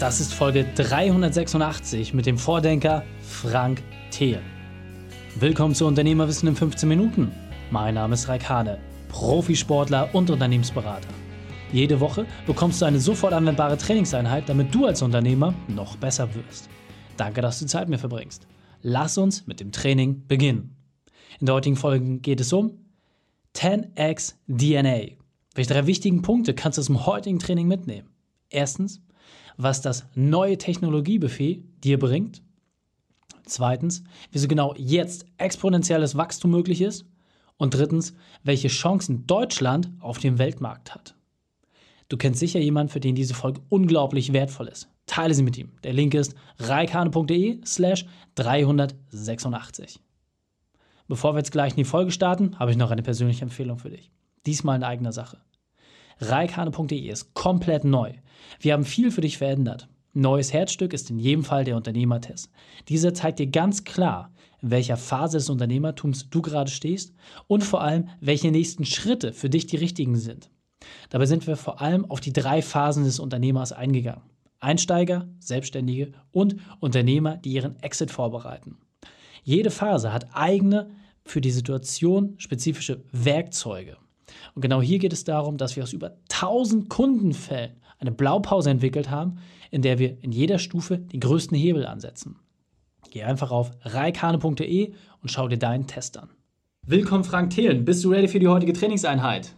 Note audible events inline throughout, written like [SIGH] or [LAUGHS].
Das ist Folge 386 mit dem Vordenker Frank Thelen. Willkommen zu Unternehmerwissen in 15 Minuten. Mein Name ist Raik Hane, Profisportler und Unternehmensberater. Jede Woche bekommst du eine sofort anwendbare Trainingseinheit, damit du als Unternehmer noch besser wirst. Danke, dass du Zeit mit mir verbringst. Lass uns mit dem Training beginnen. In der heutigen Folge geht es um 10x DNA. Welche drei wichtigen Punkte kannst du aus dem heutigen Training mitnehmen? Erstens, was das neue Technologiebuffet dir bringt. Zweitens, wieso genau jetzt exponentielles Wachstum möglich ist. Und drittens, welche Chancen Deutschland auf dem Weltmarkt hat. Du kennst sicher jemanden, für den diese Folge unglaublich wertvoll ist. Teile sie mit ihm. Der Link ist reikane.de slash 386. Bevor wir jetzt gleich in die Folge starten, habe ich noch eine persönliche Empfehlung für dich. Diesmal in eigener Sache. reikane.de ist komplett neu. Wir haben viel für dich verändert. Neues Herzstück ist in jedem Fall der Unternehmertest. Dieser zeigt dir ganz klar, in welcher Phase des Unternehmertums du gerade stehst und vor allem, welche nächsten Schritte für dich die richtigen sind. Dabei sind wir vor allem auf die drei Phasen des Unternehmers eingegangen. Einsteiger, Selbstständige und Unternehmer, die ihren Exit vorbereiten. Jede Phase hat eigene, für die Situation spezifische Werkzeuge. Und genau hier geht es darum, dass wir aus über 1000 Kundenfällen eine Blaupause entwickelt haben, in der wir in jeder Stufe den größten Hebel ansetzen. Geh einfach auf reikane.de und schau dir deinen Test an. Willkommen, Frank Thelen. Bist du ready für die heutige Trainingseinheit?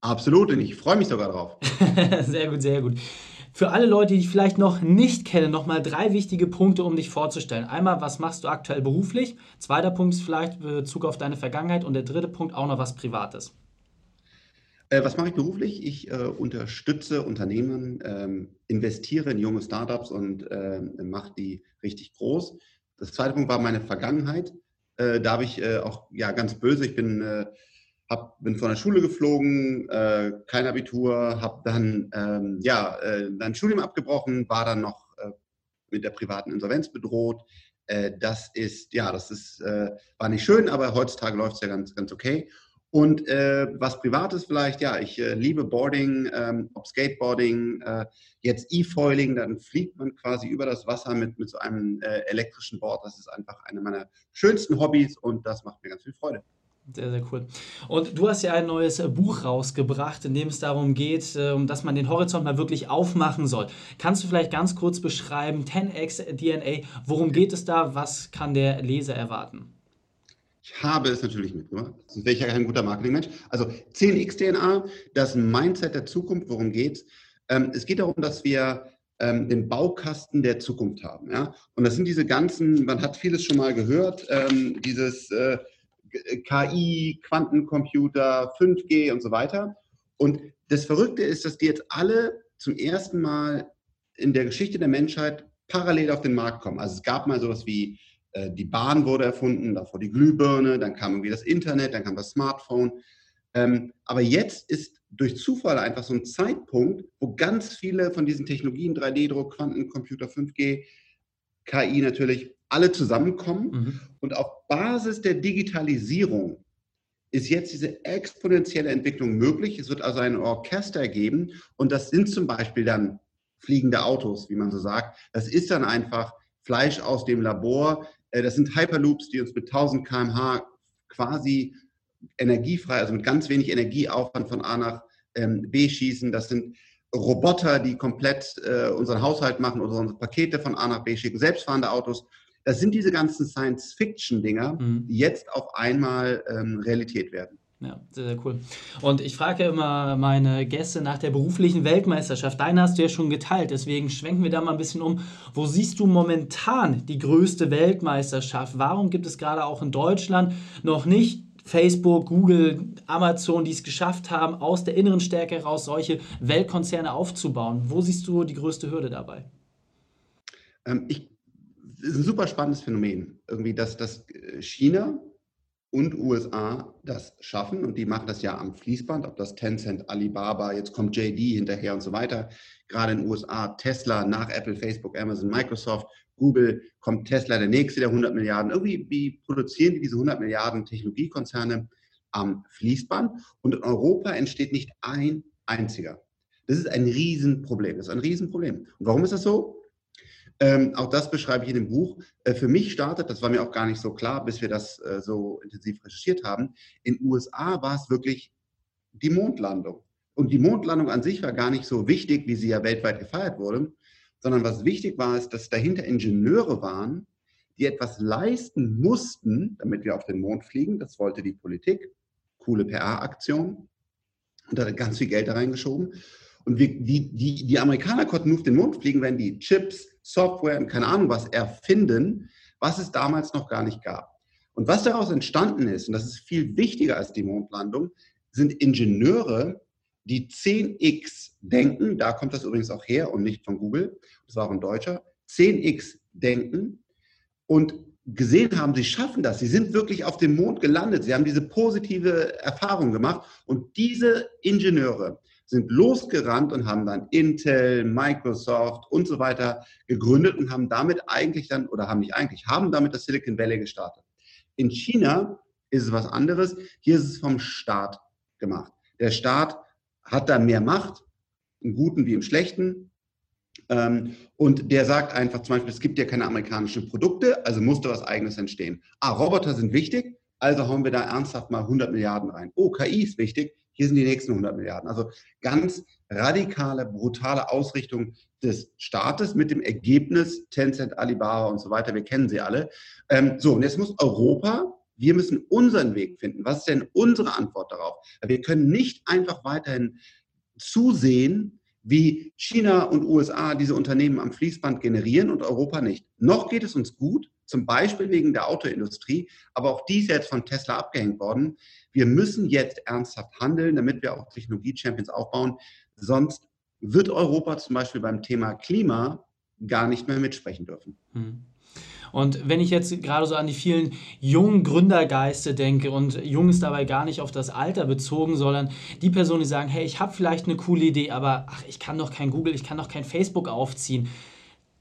Absolut, und ich freue mich sogar drauf. [LAUGHS] sehr gut, sehr gut. Für alle Leute, die dich vielleicht noch nicht kennen, nochmal drei wichtige Punkte, um dich vorzustellen. Einmal, was machst du aktuell beruflich? Zweiter Punkt ist vielleicht Bezug auf deine Vergangenheit. Und der dritte Punkt auch noch was Privates. Äh, was mache ich beruflich? Ich äh, unterstütze Unternehmen, ähm, investiere in junge Startups und äh, mache die richtig groß. Das zweite Punkt war meine Vergangenheit. Äh, da habe ich äh, auch ja ganz böse. Ich bin, äh, hab, bin von der Schule geflogen, kein Abitur, habe dann ähm, ja ein Studium abgebrochen, war dann noch mit der privaten Insolvenz bedroht. das ist ja, das ist war nicht schön, aber heutzutage läuft es ja ganz ganz okay. Und äh, was Privates vielleicht, ja, ich äh, liebe Boarding, ähm, ob Skateboarding, äh, jetzt E-Foiling, dann fliegt man quasi über das Wasser mit, mit so einem äh, elektrischen Board. Das ist einfach eine meiner schönsten Hobbys und das macht mir ganz viel Freude. Sehr, sehr cool. Und du hast ja ein neues äh, Buch rausgebracht, in dem es darum geht, äh, dass man den Horizont mal wirklich aufmachen soll. Kannst du vielleicht ganz kurz beschreiben, 10x DNA, worum geht es da, was kann der Leser erwarten? Ich habe es natürlich mitgemacht. Sonst wäre ich ja kein guter Marketingmensch. Also 10x DNA, das Mindset der Zukunft. Worum geht's? Ähm, es geht darum, dass wir ähm, den Baukasten der Zukunft haben. Ja? Und das sind diese ganzen, man hat vieles schon mal gehört, ähm, dieses äh, KI, Quantencomputer, 5G und so weiter. Und das Verrückte ist, dass die jetzt alle zum ersten Mal in der Geschichte der Menschheit parallel auf den Markt kommen. Also es gab mal sowas wie die Bahn wurde erfunden, davor die Glühbirne, dann kam irgendwie das Internet, dann kam das Smartphone. Ähm, aber jetzt ist durch Zufall einfach so ein Zeitpunkt, wo ganz viele von diesen Technologien, 3D-Druck, Quantencomputer, 5G, KI natürlich, alle zusammenkommen. Mhm. Und auf Basis der Digitalisierung ist jetzt diese exponentielle Entwicklung möglich. Es wird also ein Orchester geben und das sind zum Beispiel dann fliegende Autos, wie man so sagt. Das ist dann einfach Fleisch aus dem Labor, äh, das sind Hyperloops, die uns mit 1000 km/h quasi energiefrei, also mit ganz wenig Energieaufwand von A nach ähm, B schießen. Das sind Roboter, die komplett äh, unseren Haushalt machen oder unsere Pakete von A nach B schicken, selbstfahrende Autos. Das sind diese ganzen Science-Fiction-Dinger, mhm. die jetzt auf einmal ähm, Realität werden. Ja, sehr, sehr cool. Und ich frage immer meine Gäste nach der beruflichen Weltmeisterschaft. Deine hast du ja schon geteilt, deswegen schwenken wir da mal ein bisschen um. Wo siehst du momentan die größte Weltmeisterschaft? Warum gibt es gerade auch in Deutschland noch nicht Facebook, Google, Amazon, die es geschafft haben, aus der inneren Stärke heraus solche Weltkonzerne aufzubauen? Wo siehst du die größte Hürde dabei? Ähm, ich, ist ein super spannendes Phänomen. Irgendwie, dass, dass China und USA das schaffen und die machen das ja am Fließband, ob das Tencent, Alibaba, jetzt kommt JD hinterher und so weiter. Gerade in den USA Tesla nach Apple, Facebook, Amazon, Microsoft, Google kommt Tesla der nächste der 100 Milliarden. Irgendwie wie produzieren die diese 100 Milliarden Technologiekonzerne am Fließband und in Europa entsteht nicht ein einziger. Das ist ein Riesenproblem. Das ist ein Riesenproblem. Und warum ist das so? Ähm, auch das beschreibe ich in dem Buch. Äh, für mich startet, das war mir auch gar nicht so klar, bis wir das äh, so intensiv recherchiert haben, in USA war es wirklich die Mondlandung. Und die Mondlandung an sich war gar nicht so wichtig, wie sie ja weltweit gefeiert wurde, sondern was wichtig war, ist, dass dahinter Ingenieure waren, die etwas leisten mussten, damit wir auf den Mond fliegen. Das wollte die Politik. Coole PR-Aktion. Und da hat ganz viel Geld da reingeschoben. Und wir, die, die, die Amerikaner konnten nur auf den Mond fliegen, wenn die Chips, Software und keine Ahnung was erfinden, was es damals noch gar nicht gab. Und was daraus entstanden ist, und das ist viel wichtiger als die Mondlandung, sind Ingenieure, die 10x denken, da kommt das übrigens auch her und nicht von Google, das war auch ein Deutscher, 10x denken und gesehen haben, sie schaffen das. Sie sind wirklich auf dem Mond gelandet. Sie haben diese positive Erfahrung gemacht. Und diese Ingenieure sind losgerannt und haben dann Intel, Microsoft und so weiter gegründet und haben damit eigentlich dann, oder haben nicht eigentlich, haben damit das Silicon Valley gestartet. In China ist es was anderes. Hier ist es vom Staat gemacht. Der Staat hat da mehr Macht, im Guten wie im Schlechten. Ähm, und der sagt einfach zum Beispiel, es gibt ja keine amerikanischen Produkte, also musste was Eigenes entstehen. Ah, Roboter sind wichtig, also hauen wir da ernsthaft mal 100 Milliarden rein. Oh, KI ist wichtig, hier sind die nächsten 100 Milliarden. Also ganz radikale, brutale Ausrichtung des Staates mit dem Ergebnis Tencent, Alibaba und so weiter. Wir kennen sie alle. Ähm, so, und jetzt muss Europa wir müssen unseren Weg finden. Was ist denn unsere Antwort darauf? Wir können nicht einfach weiterhin zusehen, wie China und USA diese Unternehmen am Fließband generieren und Europa nicht. Noch geht es uns gut, zum Beispiel wegen der Autoindustrie, aber auch die ist jetzt von Tesla abgehängt worden. Wir müssen jetzt ernsthaft handeln, damit wir auch Technologie-Champions aufbauen. Sonst wird Europa zum Beispiel beim Thema Klima gar nicht mehr mitsprechen dürfen. Hm. Und wenn ich jetzt gerade so an die vielen jungen Gründergeiste denke und jung ist dabei gar nicht auf das Alter bezogen, sondern die Personen, die sagen, hey, ich habe vielleicht eine coole Idee, aber ach, ich kann doch kein Google, ich kann doch kein Facebook aufziehen.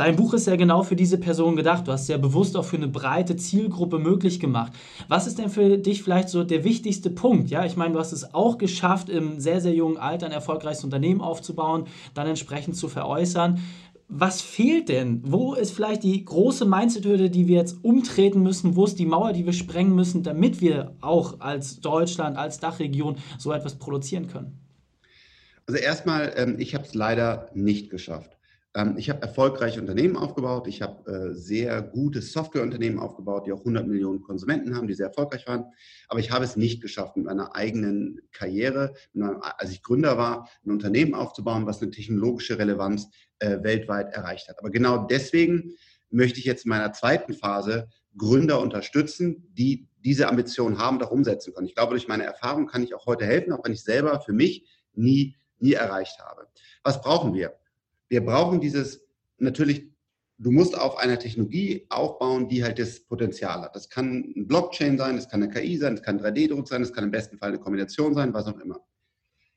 Dein Buch ist ja genau für diese Person gedacht. Du hast es ja bewusst auch für eine breite Zielgruppe möglich gemacht. Was ist denn für dich vielleicht so der wichtigste Punkt? Ja, ich meine, du hast es auch geschafft, im sehr, sehr jungen Alter ein erfolgreiches Unternehmen aufzubauen, dann entsprechend zu veräußern. Was fehlt denn? Wo ist vielleicht die große Mindset-Hürde, die wir jetzt umtreten müssen? Wo ist die Mauer, die wir sprengen müssen, damit wir auch als Deutschland, als Dachregion so etwas produzieren können? Also erstmal, ähm, ich habe es leider nicht geschafft. Ähm, ich habe erfolgreiche Unternehmen aufgebaut. Ich habe äh, sehr gute Softwareunternehmen aufgebaut, die auch 100 Millionen Konsumenten haben, die sehr erfolgreich waren. Aber ich habe es nicht geschafft, mit meiner eigenen Karriere, als ich Gründer war, ein Unternehmen aufzubauen, was eine technologische Relevanz äh, weltweit erreicht hat. Aber genau deswegen möchte ich jetzt in meiner zweiten Phase Gründer unterstützen, die diese Ambition haben und auch umsetzen können. Ich glaube, durch meine Erfahrung kann ich auch heute helfen, auch wenn ich selber für mich nie, nie erreicht habe. Was brauchen wir? Wir brauchen dieses, natürlich, du musst auf einer Technologie aufbauen, die halt das Potenzial hat. Das kann ein Blockchain sein, das kann eine KI sein, das kann 3D-Druck sein, das kann im besten Fall eine Kombination sein, was auch immer.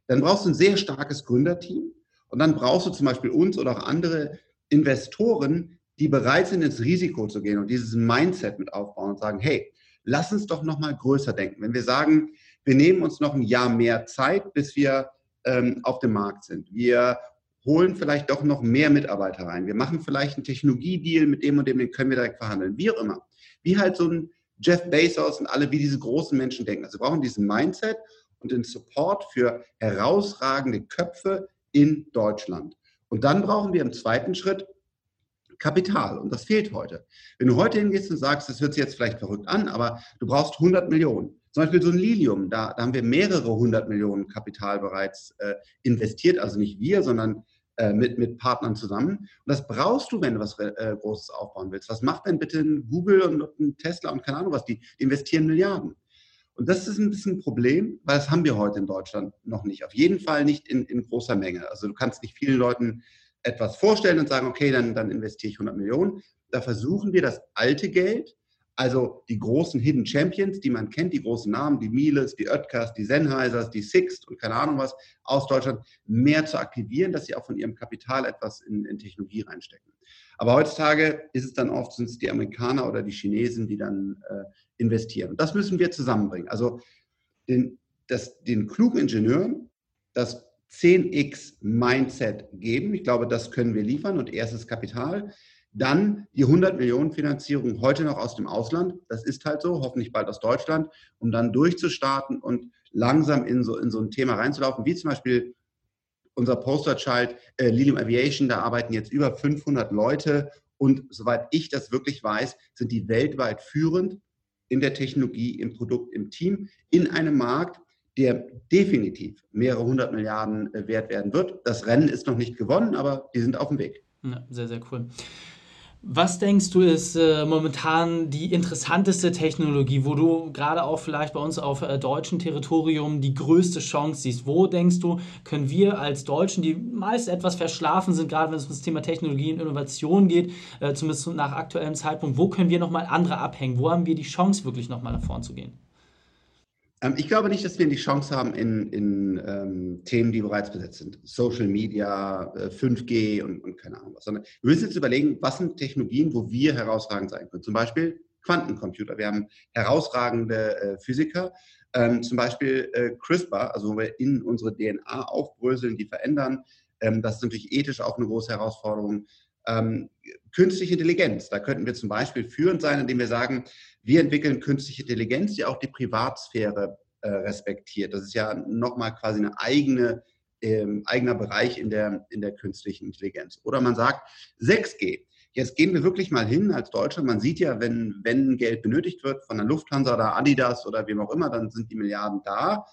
Dann brauchst du ein sehr starkes Gründerteam und dann brauchst du zum Beispiel uns oder auch andere Investoren, die bereit sind, ins Risiko zu gehen und dieses Mindset mit aufbauen und sagen, hey, lass uns doch noch mal größer denken. Wenn wir sagen, wir nehmen uns noch ein Jahr mehr Zeit, bis wir ähm, auf dem Markt sind. Wir holen vielleicht doch noch mehr Mitarbeiter rein. Wir machen vielleicht einen Technologiedeal mit dem und dem, den können wir direkt verhandeln. Wie auch immer. Wie halt so ein Jeff Bezos und alle, wie diese großen Menschen denken. Also wir brauchen diesen Mindset und den Support für herausragende Köpfe in Deutschland. Und dann brauchen wir im zweiten Schritt Kapital. Und das fehlt heute. Wenn du heute hingehst und sagst, das hört sich jetzt vielleicht verrückt an, aber du brauchst 100 Millionen. Zum Beispiel so ein Lilium, da, da haben wir mehrere hundert Millionen Kapital bereits äh, investiert. Also nicht wir, sondern mit, mit Partnern zusammen. Und das brauchst du, wenn du was äh, Großes aufbauen willst. Was macht denn bitte ein Google und ein Tesla und keine Ahnung was? Die, die investieren Milliarden. Und das ist ein bisschen ein Problem, weil das haben wir heute in Deutschland noch nicht. Auf jeden Fall nicht in, in großer Menge. Also du kannst nicht vielen Leuten etwas vorstellen und sagen, okay, dann, dann investiere ich 100 Millionen. Da versuchen wir das alte Geld also die großen Hidden Champions, die man kennt, die großen Namen, die Miele, die Oetkers, die Sennheisers, die Sixt und keine Ahnung was aus Deutschland, mehr zu aktivieren, dass sie auch von ihrem Kapital etwas in, in Technologie reinstecken. Aber heutzutage ist es dann oft, sind es die Amerikaner oder die Chinesen, die dann äh, investieren. Und das müssen wir zusammenbringen. Also den, das, den klugen Ingenieuren das 10x Mindset geben. Ich glaube, das können wir liefern und erstes Kapital. Dann die 100 Millionen Finanzierung heute noch aus dem Ausland. Das ist halt so, hoffentlich bald aus Deutschland, um dann durchzustarten und langsam in so, in so ein Thema reinzulaufen, wie zum Beispiel unser Posterchild äh, Lilium Aviation. Da arbeiten jetzt über 500 Leute und soweit ich das wirklich weiß, sind die weltweit führend in der Technologie, im Produkt, im Team, in einem Markt, der definitiv mehrere hundert Milliarden äh, wert werden wird. Das Rennen ist noch nicht gewonnen, aber die sind auf dem Weg. Ja, sehr, sehr cool. Was denkst du ist äh, momentan die interessanteste Technologie, wo du gerade auch vielleicht bei uns auf äh, deutschem Territorium die größte Chance siehst? Wo denkst du, können wir als Deutschen, die meist etwas verschlafen sind, gerade wenn es um das Thema Technologie und Innovation geht, äh, zumindest nach aktuellem Zeitpunkt, wo können wir nochmal andere abhängen? Wo haben wir die Chance, wirklich nochmal nach vorn zu gehen? Ähm, ich glaube nicht, dass wir die Chance haben in, in ähm, Themen, die bereits besetzt sind. Social Media, äh, 5G und, und, keine Ahnung was. Sondern wir müssen jetzt überlegen, was sind Technologien, wo wir herausragend sein können. Zum Beispiel Quantencomputer. Wir haben herausragende äh, Physiker. Ähm, zum Beispiel äh, CRISPR, also wo wir in unsere DNA aufbröseln, die verändern. Ähm, das ist natürlich ethisch auch eine große Herausforderung. Künstliche Intelligenz, da könnten wir zum Beispiel führend sein, indem wir sagen, wir entwickeln künstliche Intelligenz, die auch die Privatsphäre äh, respektiert. Das ist ja nochmal quasi eine eigene, ähm, eigener Bereich in der, in der künstlichen Intelligenz. Oder man sagt 6G. Jetzt gehen wir wirklich mal hin als Deutschland. Man sieht ja, wenn, wenn Geld benötigt wird von der Lufthansa oder Adidas oder wem auch immer, dann sind die Milliarden da.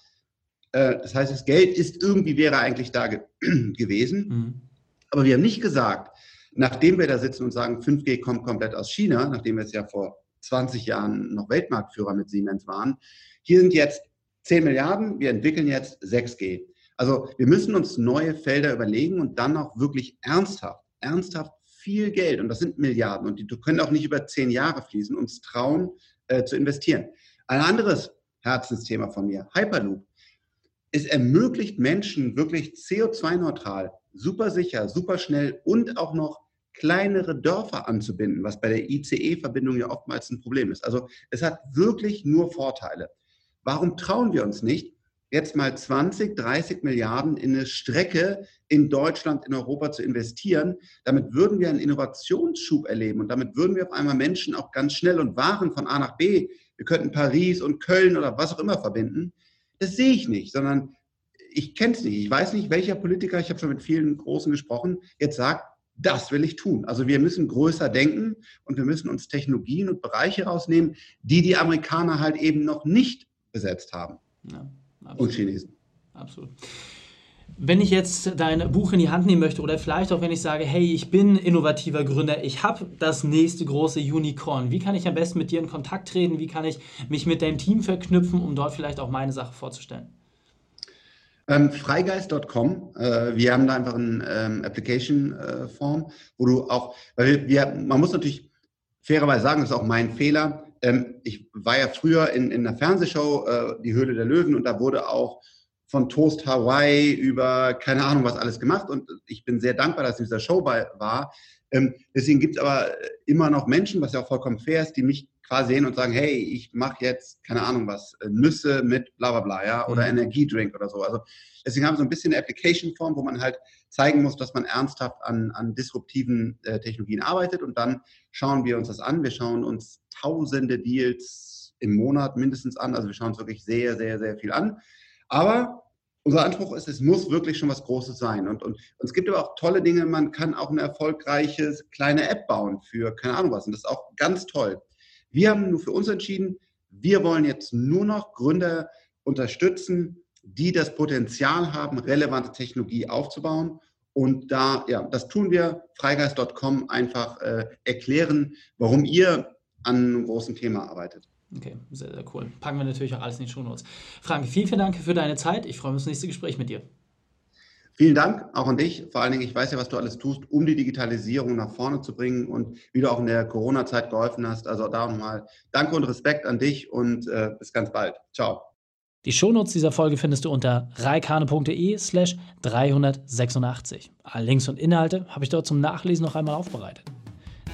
Äh, das heißt, das Geld ist irgendwie, wäre eigentlich da ge [CLEARS THROAT] gewesen. Mhm. Aber wir haben nicht gesagt, nachdem wir da sitzen und sagen, 5G kommt komplett aus China, nachdem wir es ja vor 20 Jahren noch Weltmarktführer mit Siemens waren. Hier sind jetzt 10 Milliarden, wir entwickeln jetzt 6G. Also wir müssen uns neue Felder überlegen und dann auch wirklich ernsthaft, ernsthaft viel Geld, und das sind Milliarden, und die können auch nicht über zehn Jahre fließen, uns trauen äh, zu investieren. Ein anderes Herzensthema von mir, Hyperloop. Es ermöglicht Menschen wirklich CO2-neutral, super sicher, super schnell und auch noch kleinere Dörfer anzubinden, was bei der ICE-Verbindung ja oftmals ein Problem ist. Also es hat wirklich nur Vorteile. Warum trauen wir uns nicht, jetzt mal 20, 30 Milliarden in eine Strecke in Deutschland, in Europa zu investieren? Damit würden wir einen Innovationsschub erleben und damit würden wir auf einmal Menschen auch ganz schnell und Waren von A nach B, wir könnten Paris und Köln oder was auch immer verbinden. Das sehe ich nicht, sondern ich kenne es nicht. Ich weiß nicht, welcher Politiker, ich habe schon mit vielen Großen gesprochen, jetzt sagt, das will ich tun. Also wir müssen größer denken und wir müssen uns Technologien und Bereiche rausnehmen, die die Amerikaner halt eben noch nicht besetzt haben. Ja, und Chinesen. Absolut. Wenn ich jetzt dein Buch in die Hand nehmen möchte oder vielleicht auch wenn ich sage, hey, ich bin innovativer Gründer, ich habe das nächste große Unicorn, wie kann ich am besten mit dir in Kontakt treten? Wie kann ich mich mit deinem Team verknüpfen, um dort vielleicht auch meine Sache vorzustellen? Ähm, Freigeist.com. Äh, wir haben da einfach eine ähm, Application-Form, äh, wo du auch, weil wir, man muss natürlich fairerweise sagen, das ist auch mein Fehler. Ähm, ich war ja früher in, in einer Fernsehshow, äh, Die Höhle der Löwen, und da wurde auch von Toast Hawaii über keine Ahnung was alles gemacht. Und ich bin sehr dankbar, dass ich in dieser Show bei, war. Ähm, deswegen gibt es aber immer noch Menschen, was ja auch vollkommen fair ist, die mich quasi hin und sagen, hey, ich mache jetzt, keine Ahnung was, äh, Nüsse mit bla bla bla, ja, oder mhm. Energiedrink oder so. Also deswegen haben wir so ein bisschen eine Application-Form, wo man halt zeigen muss, dass man ernsthaft an, an disruptiven äh, Technologien arbeitet und dann schauen wir uns das an. Wir schauen uns tausende Deals im Monat mindestens an. Also wir schauen uns wirklich sehr, sehr, sehr viel an. Aber unser Anspruch ist, es muss wirklich schon was Großes sein. Und, und, und, es gibt aber auch tolle Dinge. Man kann auch eine erfolgreiche kleine App bauen für keine Ahnung was. Und das ist auch ganz toll. Wir haben nur für uns entschieden, wir wollen jetzt nur noch Gründer unterstützen, die das Potenzial haben, relevante Technologie aufzubauen. Und da, ja, das tun wir, freigeist.com einfach äh, erklären, warum ihr an einem großen Thema arbeitet. Okay, sehr, sehr cool. Packen wir natürlich auch alles in die Show Notes. Frank, vielen, vielen Dank für deine Zeit. Ich freue mich auf das nächste Gespräch mit dir. Vielen Dank auch an dich. Vor allen Dingen, ich weiß ja, was du alles tust, um die Digitalisierung nach vorne zu bringen und wie du auch in der Corona-Zeit geholfen hast. Also da nochmal Danke und Respekt an dich und äh, bis ganz bald. Ciao. Die Shownotes dieser Folge findest du unter reikane.de slash 386. Alle Links und Inhalte habe ich dort zum Nachlesen noch einmal aufbereitet.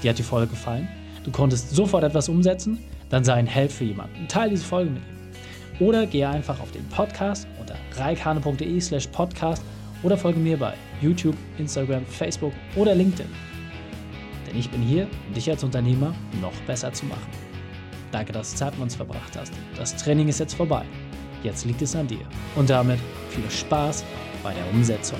Dir hat die Folge gefallen? Du konntest sofort etwas umsetzen? Dann sei ein Held für jemanden. Teile diese Folge mit ihm. Oder gehe einfach auf den Podcast unter reikane.de slash podcast oder folge mir bei YouTube, Instagram, Facebook oder LinkedIn. Denn ich bin hier, um dich als Unternehmer noch besser zu machen. Danke, dass du Zeit mit uns verbracht hast. Das Training ist jetzt vorbei. Jetzt liegt es an dir. Und damit viel Spaß bei der Umsetzung.